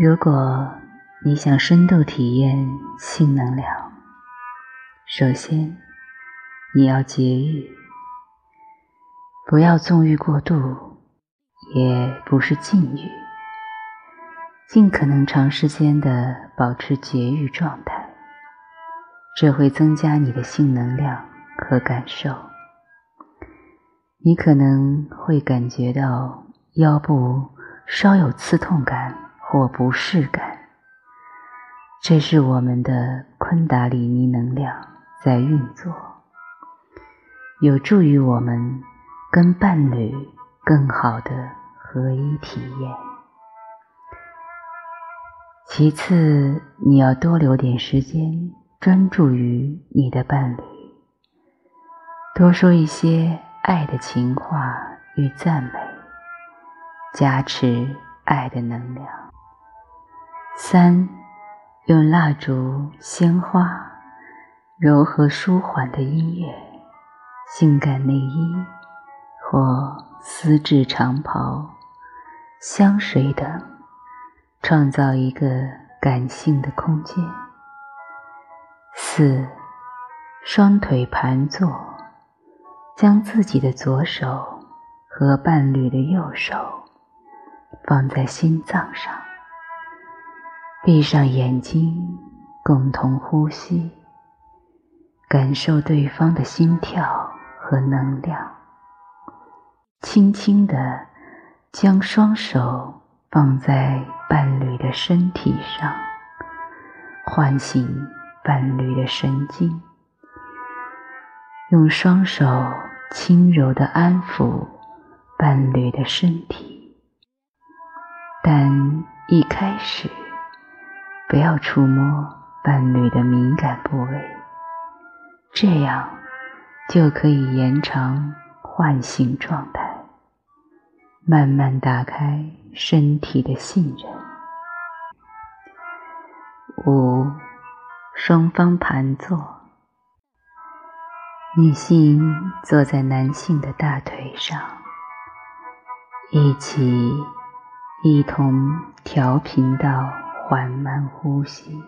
如果你想深度体验性能量，首先你要节欲，不要纵欲过度，也不是禁欲，尽可能长时间的保持节欲状态，这会增加你的性能量和感受。你可能会感觉到腰部稍有刺痛感。或不适感，这是我们的昆达里尼能量在运作，有助于我们跟伴侣更好的合一体验。其次，你要多留点时间专注于你的伴侣，多说一些爱的情话与赞美，加持爱的能量。三，用蜡烛、鲜花、柔和舒缓的音乐、性感内衣或丝质长袍、香水等，创造一个感性的空间。四，双腿盘坐，将自己的左手和伴侣的右手放在心脏上。闭上眼睛，共同呼吸，感受对方的心跳和能量。轻轻地将双手放在伴侣的身体上，唤醒伴侣的神经。用双手轻柔地安抚伴侣的身体，但一开始。不要触摸伴侣的敏感部位，这样就可以延长唤醒状态，慢慢打开身体的信任。五，双方盘坐，女性坐在男性的大腿上，一起一同调频到。缓慢呼吸，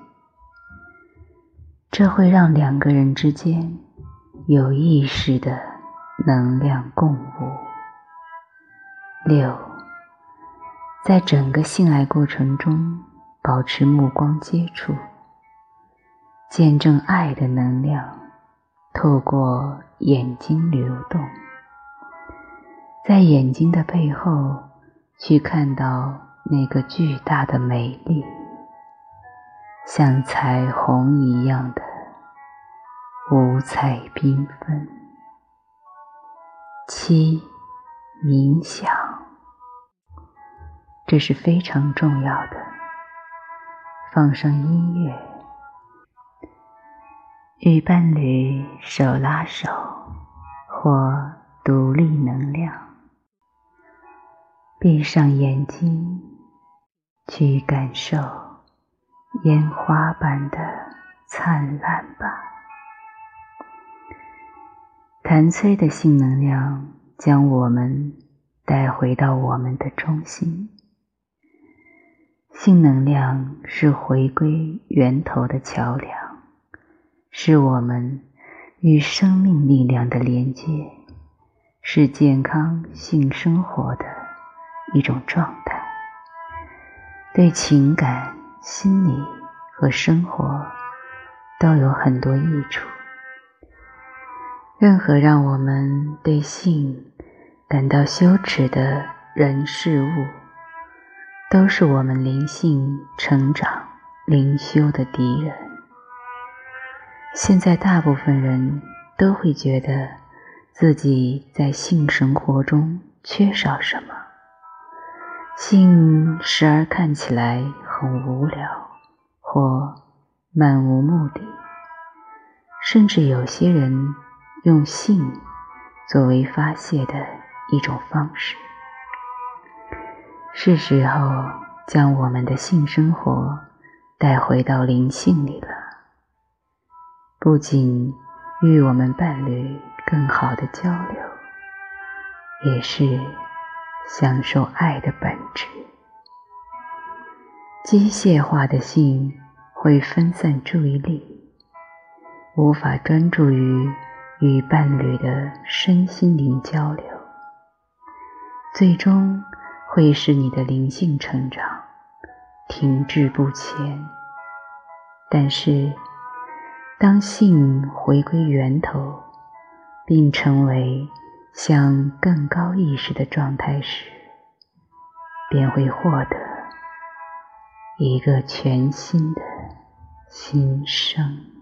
这会让两个人之间有意识的能量共舞。六，在整个性爱过程中保持目光接触，见证爱的能量透过眼睛流动，在眼睛的背后去看到那个巨大的美丽。像彩虹一样的五彩缤纷。七，冥想，这是非常重要的。放上音乐，与伴侣手拉手或独立能量，闭上眼睛，去感受。烟花般的灿烂吧！谭崔的性能量将我们带回到我们的中心。性能量是回归源头的桥梁，是我们与生命力量的连接，是健康性生活的一种状态。对情感。心理和生活都有很多益处。任何让我们对性感到羞耻的人事物，都是我们灵性成长、灵修的敌人。现在，大部分人都会觉得自己在性生活中缺少什么，性时而看起来。很无聊，或漫无目的，甚至有些人用性作为发泄的一种方式。是时候将我们的性生活带回到灵性里了，不仅与我们伴侣更好的交流，也是享受爱的本质。机械化的性会分散注意力，无法专注于与伴侣的身心灵交流，最终会使你的灵性成长停滞不前。但是，当性回归源头，并成为向更高意识的状态时，便会获得。一个全新的新生。